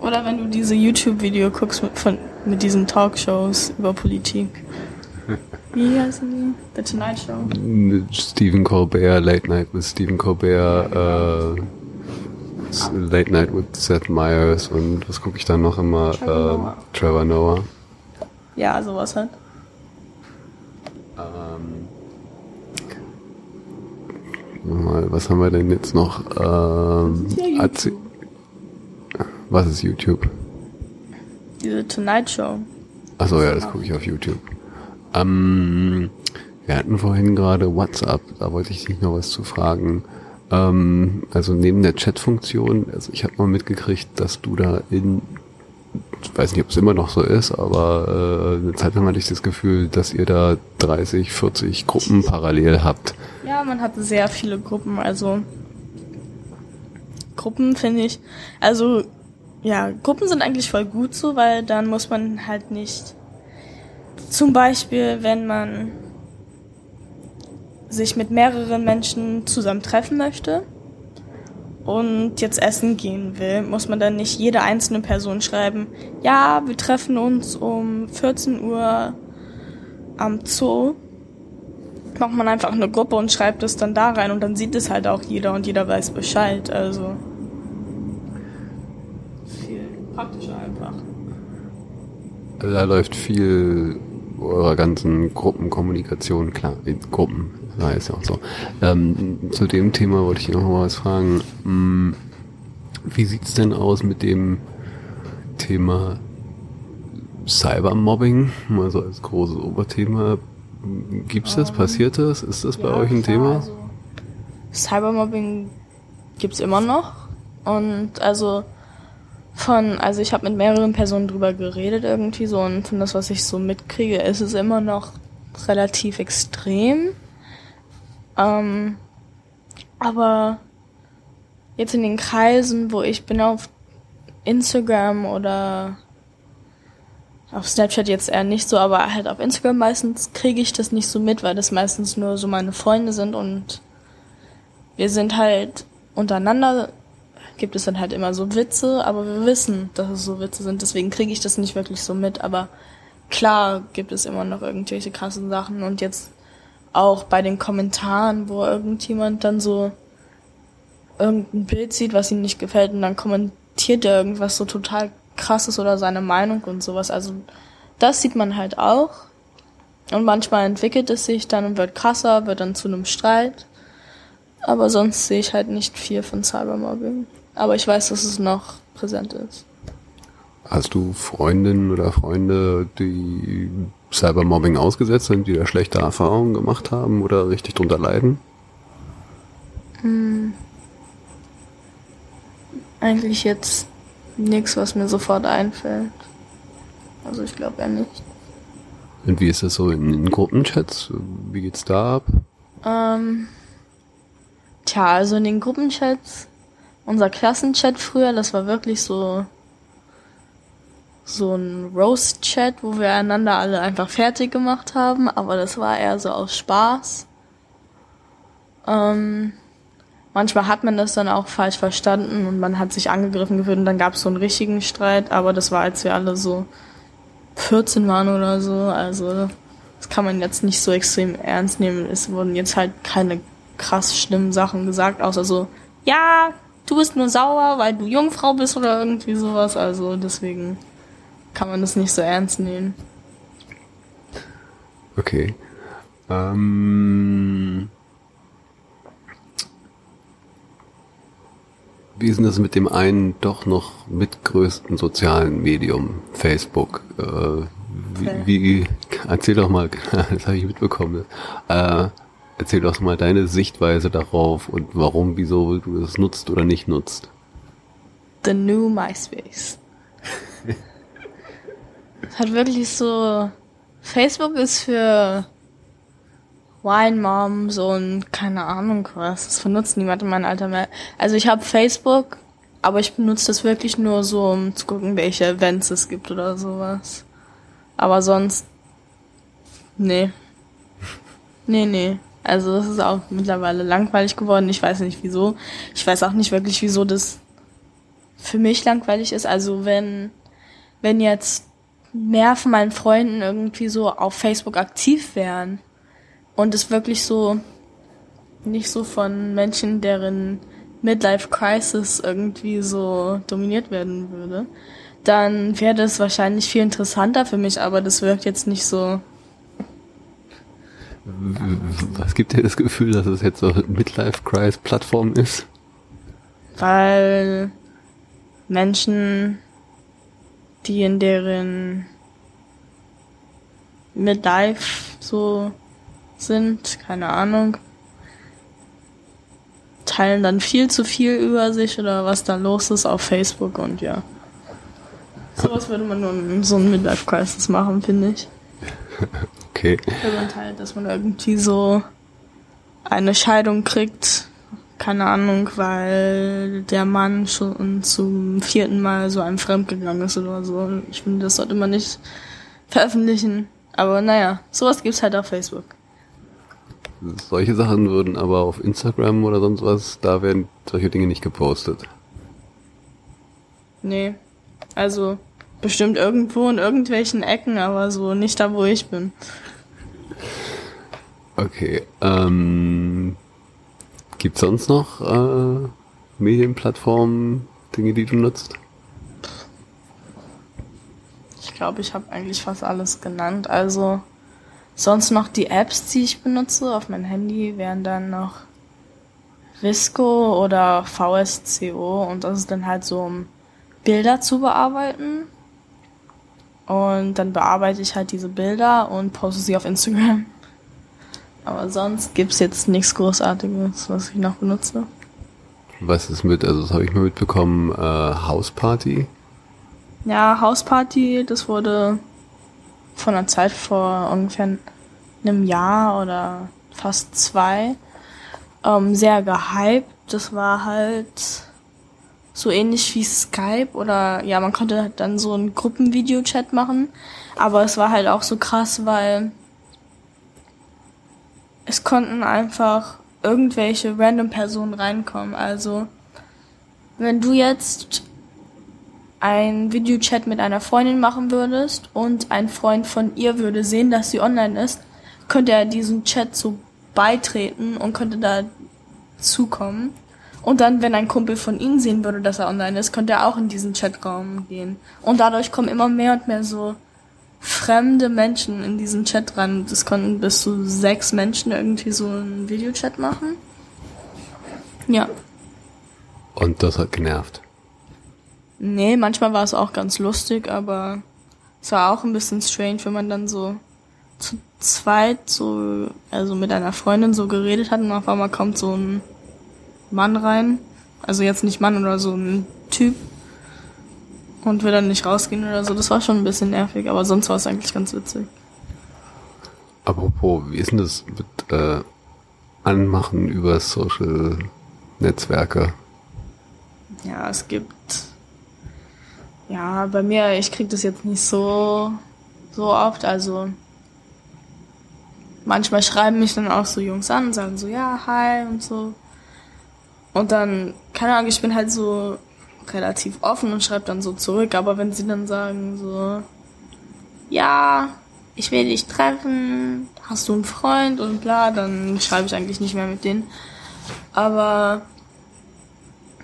Oder wenn du diese YouTube-Video guckst mit, von, mit diesen Talkshows über Politik. [laughs] Wie heißen die? The Tonight Show? Stephen Colbert, Late Night with Stephen Colbert, äh, Late Night with Seth Meyers und was gucke ich dann noch immer? Trevor, äh, Noah. Trevor Noah. Ja, sowas halt. Ähm, mal, was haben wir denn jetzt noch? Ähm, ja was ist YouTube? Diese Tonight Show. Achso, ja, das gucke ich auf YouTube. Ähm, wir hatten vorhin gerade WhatsApp, da wollte ich dich noch was zu fragen. Ähm, also neben der Chat-Funktion, also ich habe mal mitgekriegt, dass du da in, weiß nicht, ob es immer noch so ist, aber äh, eine Zeit lang hatte ich das Gefühl, dass ihr da 30, 40 Gruppen parallel habt. Ja, man hat sehr viele Gruppen, also Gruppen finde ich, also ja, Gruppen sind eigentlich voll gut so, weil dann muss man halt nicht, zum Beispiel, wenn man sich mit mehreren Menschen zusammen treffen möchte und jetzt essen gehen will, muss man dann nicht jede einzelne Person schreiben, ja, wir treffen uns um 14 Uhr am Zoo. Macht man einfach eine Gruppe und schreibt es dann da rein und dann sieht es halt auch jeder und jeder weiß Bescheid. Also viel praktischer einfach. Da läuft viel eurer ganzen Gruppenkommunikation, klar, in Gruppen ja, ist ja auch so. Ähm, zu dem Thema wollte ich noch mal was fragen. Hm, wie sieht's denn aus mit dem Thema Cybermobbing? Mal so als großes Oberthema. Gibt's das? Ähm, Passiert das? Ist das ja, bei euch ein klar, Thema? Also Cybermobbing gibt's immer noch. Und also von, also ich habe mit mehreren Personen drüber geredet irgendwie so und von das, was ich so mitkriege, ist es immer noch relativ extrem. Ähm, aber jetzt in den Kreisen, wo ich bin auf Instagram oder auf Snapchat jetzt eher nicht so, aber halt auf Instagram meistens kriege ich das nicht so mit, weil das meistens nur so meine Freunde sind und wir sind halt untereinander, gibt es dann halt immer so Witze, aber wir wissen, dass es so Witze sind, deswegen kriege ich das nicht wirklich so mit, aber klar gibt es immer noch irgendwelche krassen Sachen und jetzt auch bei den Kommentaren, wo irgendjemand dann so irgendein Bild sieht, was ihm nicht gefällt und dann kommentiert er irgendwas so total krasses oder seine Meinung und sowas. Also das sieht man halt auch. Und manchmal entwickelt es sich dann und wird krasser, wird dann zu einem Streit. Aber sonst sehe ich halt nicht viel von Cybermobbing. Aber ich weiß, dass es noch präsent ist. Hast du Freundinnen oder Freunde, die Cybermobbing ausgesetzt sind, die da schlechte Erfahrungen gemacht haben oder richtig drunter leiden? Hm. Eigentlich jetzt Nix, was mir sofort einfällt. Also ich glaube eher nicht. Und wie ist das so in, in Gruppenchats? Wie geht's da ab? Ähm, tja, also in den Gruppenchats, unser Klassenchat früher, das war wirklich so so ein Roast-Chat, wo wir einander alle einfach fertig gemacht haben, aber das war eher so aus Spaß. Ähm, manchmal hat man das dann auch falsch verstanden und man hat sich angegriffen gefühlt und dann gab es so einen richtigen Streit, aber das war, als wir alle so 14 waren oder so, also das kann man jetzt nicht so extrem ernst nehmen. Es wurden jetzt halt keine krass schlimmen Sachen gesagt, außer so, ja, du bist nur sauer, weil du Jungfrau bist oder irgendwie sowas, also deswegen kann man das nicht so ernst nehmen. Okay. Ähm, wie ist denn das mit dem einen doch noch mitgrößten sozialen Medium, Facebook? Äh, wie, Okay. wie, erzähl doch mal, [laughs] das habe ich mitbekommen. Äh, erzähl doch mal deine Sichtweise darauf und warum, wieso du das nutzt oder nicht nutzt. The New MySpace. [laughs] Hat wirklich so. Facebook ist für Wine Moms und keine Ahnung was. Das benutzt niemand in meinem Alter mehr. Also ich habe Facebook, aber ich benutze das wirklich nur so, um zu gucken, welche Events es gibt oder sowas. Aber sonst. Nee. Nee, nee. Also das ist auch mittlerweile langweilig geworden. Ich weiß nicht wieso. Ich weiß auch nicht wirklich, wieso das für mich langweilig ist. Also wenn, wenn jetzt mehr von meinen Freunden irgendwie so auf Facebook aktiv wären und es wirklich so nicht so von Menschen, deren Midlife Crisis irgendwie so dominiert werden würde, dann wäre das wahrscheinlich viel interessanter für mich, aber das wirkt jetzt nicht so. Was gibt dir das Gefühl, dass es jetzt so eine Midlife-Crisis-Plattform ist? weil Menschen, die in deren Midlife so sind, keine Ahnung, teilen dann viel zu viel über sich oder was da los ist auf Facebook und ja. Sowas würde man nur in so einem Midlife-Crisis machen, finde ich. [laughs] Okay. Wenn man teilt, dass man irgendwie so eine Scheidung kriegt, keine Ahnung, weil der Mann schon zum vierten Mal so einem fremdgegangen ist oder so. Ich finde, das sollte man nicht veröffentlichen. Aber naja, sowas gibt's halt auf Facebook. Solche Sachen würden aber auf Instagram oder sonst was, da werden solche Dinge nicht gepostet. Nee. Also bestimmt irgendwo in irgendwelchen Ecken, aber so nicht da, wo ich bin. Okay. Ähm, gibt's sonst noch äh, Medienplattformen, Dinge, die du nutzt? Ich glaube, ich habe eigentlich fast alles genannt. Also sonst noch die Apps, die ich benutze auf mein Handy, wären dann noch Visco oder VSCO und das ist dann halt so, um Bilder zu bearbeiten. Und dann bearbeite ich halt diese Bilder und poste sie auf Instagram. Aber sonst gibt's jetzt nichts Großartiges, was ich noch benutze. Was ist mit, also das habe ich mal mitbekommen, äh, Hausparty? Ja, Hausparty, das wurde von einer Zeit vor ungefähr einem Jahr oder fast zwei ähm, sehr gehypt. Das war halt so ähnlich wie Skype oder ja, man konnte halt dann so einen Gruppenvideochat machen, aber es war halt auch so krass, weil es konnten einfach irgendwelche random Personen reinkommen. Also wenn du jetzt ein Videochat mit einer Freundin machen würdest und ein Freund von ihr würde sehen, dass sie online ist, könnte er diesem Chat so beitreten und könnte da zukommen. Und dann, wenn ein Kumpel von ihnen sehen würde, dass er online ist, könnte er auch in diesen Chatraum gehen. Und dadurch kommen immer mehr und mehr so fremde Menschen in diesen Chat ran. Das konnten bis zu sechs Menschen irgendwie so einen Videochat machen. Ja. Und das hat genervt. Nee, manchmal war es auch ganz lustig, aber es war auch ein bisschen strange, wenn man dann so zu zweit so, also mit einer Freundin so geredet hat und auf einmal kommt so ein Mann rein. Also jetzt nicht Mann oder so ein Typ. Und will dann nicht rausgehen oder so. Das war schon ein bisschen nervig, aber sonst war es eigentlich ganz witzig. Apropos, wie ist denn das mit äh, Anmachen über Social Netzwerke? Ja, es gibt. Ja, bei mir, ich krieg das jetzt nicht so, so oft. Also manchmal schreiben mich dann auch so Jungs an und sagen so, ja, hi und so. Und dann, keine Ahnung, ich bin halt so relativ offen und schreibe dann so zurück. Aber wenn sie dann sagen so, ja, ich will dich treffen, hast du einen Freund und bla, dann schreibe ich eigentlich nicht mehr mit denen. Aber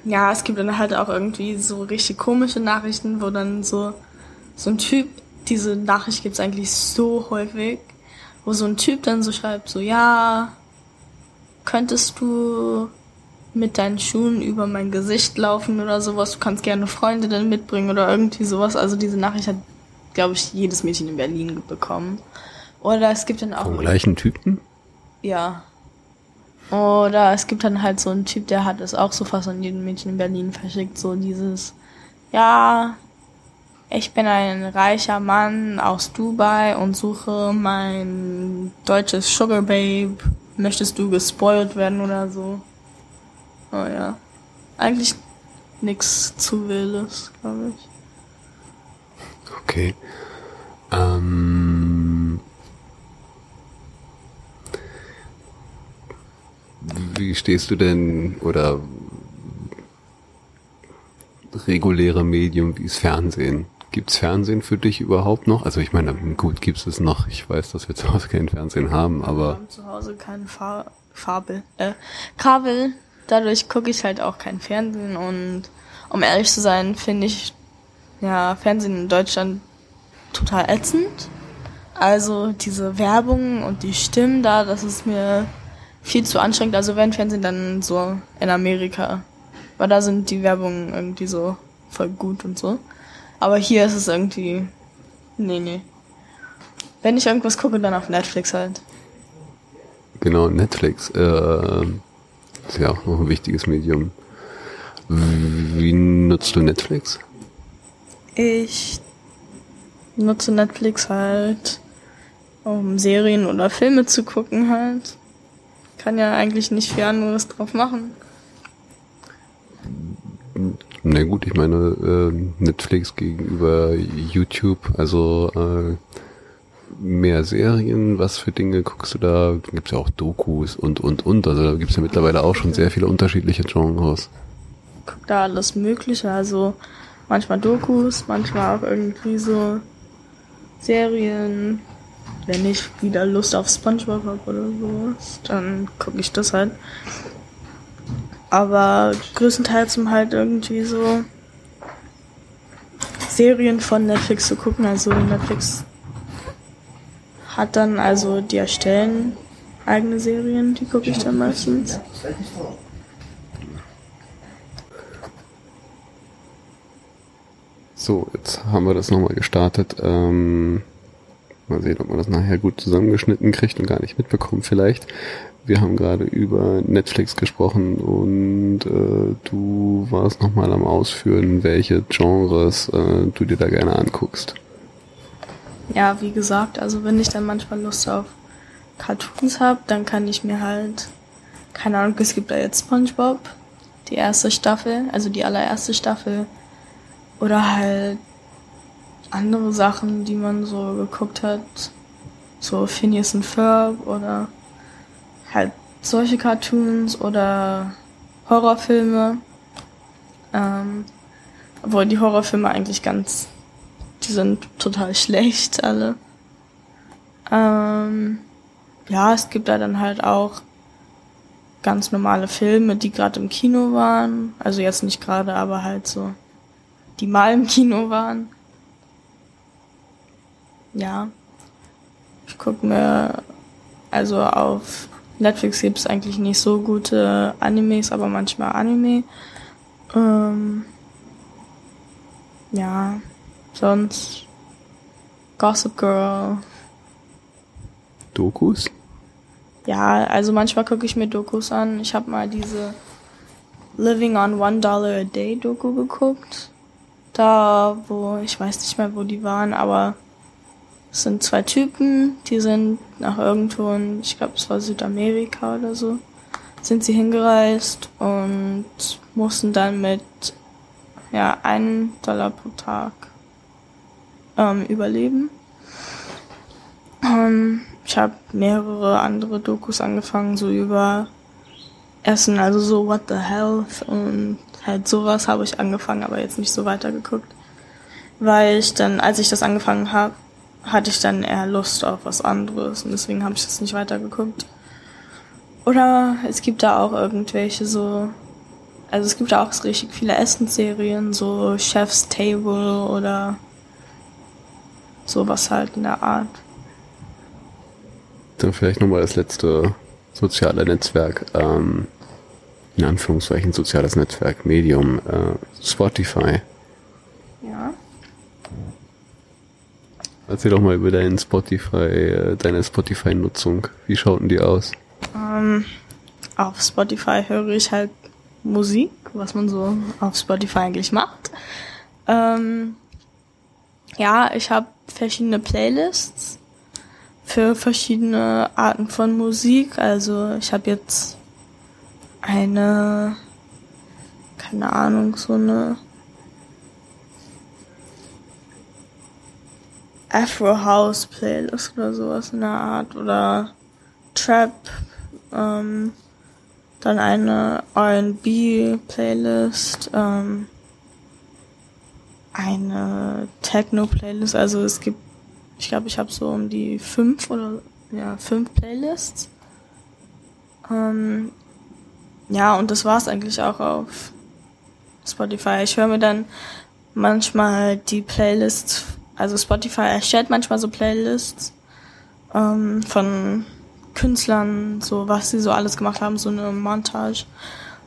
ja, es gibt dann halt auch irgendwie so richtig komische Nachrichten, wo dann so, so ein Typ, diese Nachricht gibt's eigentlich so häufig, wo so ein Typ dann so schreibt, so, ja, könntest du mit deinen Schuhen über mein Gesicht laufen oder sowas, du kannst gerne Freunde dann mitbringen oder irgendwie sowas. Also diese Nachricht hat, glaube ich, jedes Mädchen in Berlin bekommen. Oder es gibt dann auch. Vom gleichen Typen? Ja. Oder es gibt dann halt so einen Typ, der hat es auch so fast an jedem Mädchen in Berlin verschickt, so dieses, ja, ich bin ein reicher Mann aus Dubai und suche mein deutsches Sugar Babe. Möchtest du gespoilt werden oder so? Oh ja. Eigentlich nix zu wildes, glaube ich. Okay. Ähm, wie stehst du denn oder reguläre Medium wie ist Fernsehen? Gibt's Fernsehen für dich überhaupt noch? Also ich meine, gut, gibt's es noch. Ich weiß, dass wir zu Hause kein Fernsehen haben, aber... Wir haben zu Hause kein Fa Fabel, äh, Kabel. Dadurch gucke ich halt auch kein Fernsehen und um ehrlich zu sein, finde ich ja Fernsehen in Deutschland total ätzend. Also diese Werbung und die Stimmen da, das ist mir viel zu anstrengend. Also wenn Fernsehen dann so in Amerika, weil da sind die Werbungen irgendwie so voll gut und so. Aber hier ist es irgendwie, nee, nee. Wenn ich irgendwas gucke, dann auf Netflix halt. Genau, Netflix äh, ist ja auch noch ein wichtiges Medium. Wie nutzt du Netflix? Ich nutze Netflix halt, um Serien oder Filme zu gucken halt. Kann ja eigentlich nicht viel anderes drauf machen. Na gut, ich meine, äh, Netflix gegenüber YouTube, also äh, mehr Serien, was für Dinge guckst du da? Da gibt's ja auch Dokus und, und, und. Also da gibt's ja mittlerweile auch schon sehr viele unterschiedliche Genres. Guck da alles Mögliche, also manchmal Dokus, manchmal auch irgendwie so Serien. Wenn ich wieder Lust auf Spongebob habe oder sowas, dann gucke ich das halt. Aber größtenteils um halt irgendwie so Serien von Netflix zu gucken. Also Netflix hat dann also, die erstellen eigene Serien, die gucke ich dann meistens. So, jetzt haben wir das nochmal gestartet. Ähm, mal sehen, ob man das nachher gut zusammengeschnitten kriegt und gar nicht mitbekommt vielleicht. Wir haben gerade über Netflix gesprochen und äh, du warst nochmal am Ausführen, welche Genres äh, du dir da gerne anguckst. Ja, wie gesagt, also wenn ich dann manchmal Lust auf Cartoons habe, dann kann ich mir halt, keine Ahnung, es gibt da jetzt SpongeBob, die erste Staffel, also die allererste Staffel, oder halt andere Sachen, die man so geguckt hat, so Phineas und Ferb oder halt solche Cartoons oder Horrorfilme. Ähm, obwohl die Horrorfilme eigentlich ganz, die sind total schlecht alle. Ähm, ja, es gibt da dann halt auch ganz normale Filme, die gerade im Kino waren. Also jetzt nicht gerade, aber halt so, die mal im Kino waren. Ja. Ich guck mir also auf Netflix gibt es eigentlich nicht so gute Animes, aber manchmal Anime. Ähm, ja, sonst Gossip Girl. Dokus? Ja, also manchmal gucke ich mir Dokus an. Ich habe mal diese Living on One Dollar a Day Doku geguckt. Da, wo, ich weiß nicht mehr, wo die waren, aber es sind zwei Typen, die sind nach irgendwo in, ich glaube, es war Südamerika oder so, sind sie hingereist und mussten dann mit ja, einen Dollar pro Tag ähm, überleben. Ähm, ich habe mehrere andere Dokus angefangen, so über Essen, also so What the Health und halt sowas habe ich angefangen, aber jetzt nicht so weitergeguckt. Weil ich dann, als ich das angefangen habe, hatte ich dann eher Lust auf was anderes und deswegen habe ich das nicht weitergeguckt. Oder es gibt da auch irgendwelche so, also es gibt da auch richtig viele Essensserien, so Chef's Table oder sowas halt in der Art. Dann vielleicht nochmal das letzte soziale Netzwerk, ähm, in Anführungszeichen soziales Netzwerk, Medium, äh, Spotify. Ja. Erzähl doch mal über deinen Spotify, äh, deine Spotify-Nutzung. Wie schaut denn die aus? Ähm, auf Spotify höre ich halt Musik, was man so auf Spotify eigentlich macht. Ähm, ja, ich habe verschiedene Playlists für verschiedene Arten von Musik. Also ich habe jetzt eine, keine Ahnung, so eine Afro House Playlist oder sowas in der Art oder Trap, ähm, dann eine R&B Playlist, ähm, eine Techno Playlist. Also es gibt, ich glaube, ich habe so um die fünf oder ja fünf Playlists. Ähm, ja und das war's eigentlich auch auf Spotify. Ich höre mir dann manchmal die Playlists also Spotify erstellt manchmal so Playlists ähm, von Künstlern, so was sie so alles gemacht haben, so eine Montage.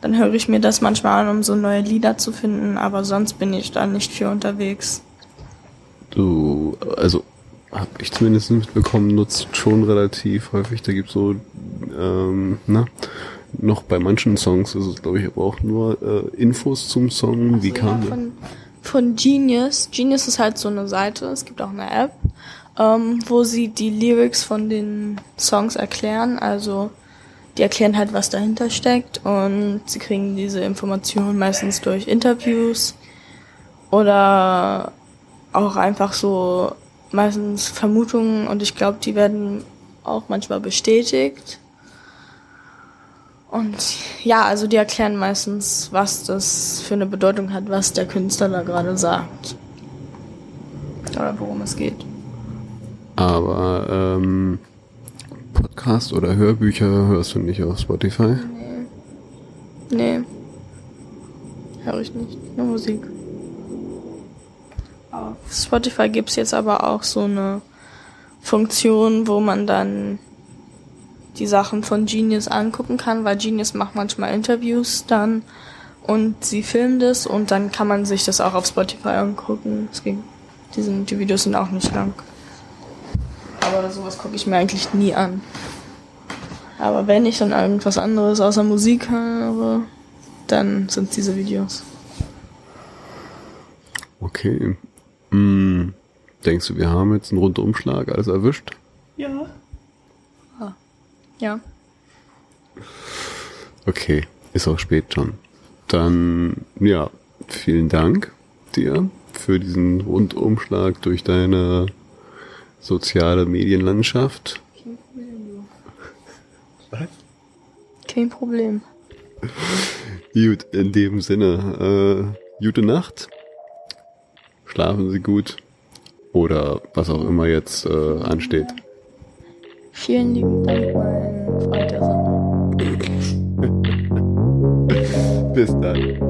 Dann höre ich mir das manchmal an, um so neue Lieder zu finden, aber sonst bin ich da nicht viel unterwegs. Du, also habe ich zumindest mitbekommen, nutzt schon relativ häufig. Da gibt's so, ähm, na, noch bei manchen Songs ist es, glaube ich, aber auch nur äh, Infos zum Song. Also Wie kam ja, von, von Genius. Genius ist halt so eine Seite, es gibt auch eine App, ähm, wo sie die Lyrics von den Songs erklären. Also die erklären halt, was dahinter steckt und sie kriegen diese Informationen meistens durch Interviews oder auch einfach so meistens Vermutungen und ich glaube, die werden auch manchmal bestätigt. Und ja, also die erklären meistens, was das für eine Bedeutung hat, was der Künstler da gerade sagt. Oder worum es geht. Aber ähm, Podcast oder Hörbücher hörst du nicht auf Spotify? Nee. Nee. Höre ich nicht. Nur Musik. Auf Spotify gibt's jetzt aber auch so eine Funktion, wo man dann die Sachen von Genius angucken kann, weil Genius macht manchmal Interviews dann und sie filmt es und dann kann man sich das auch auf Spotify angucken. Es ging, die, sind, die Videos sind auch nicht lang. Aber sowas gucke ich mir eigentlich nie an. Aber wenn ich dann irgendwas anderes außer Musik höre, dann sind diese Videos. Okay. Hm. Denkst du, wir haben jetzt einen Rundumschlag, alles erwischt? Ja. Ja. Okay, ist auch spät schon. Dann, ja, vielen Dank dir für diesen Rundumschlag durch deine soziale Medienlandschaft. Kein Problem, du. Was? Kein Problem. Gut, in dem Sinne, äh, gute Nacht. Schlafen Sie gut. Oder was auch immer jetzt äh, ansteht. Vielen lieben Dank, mein Freund der Sonne. [laughs] Bis dann.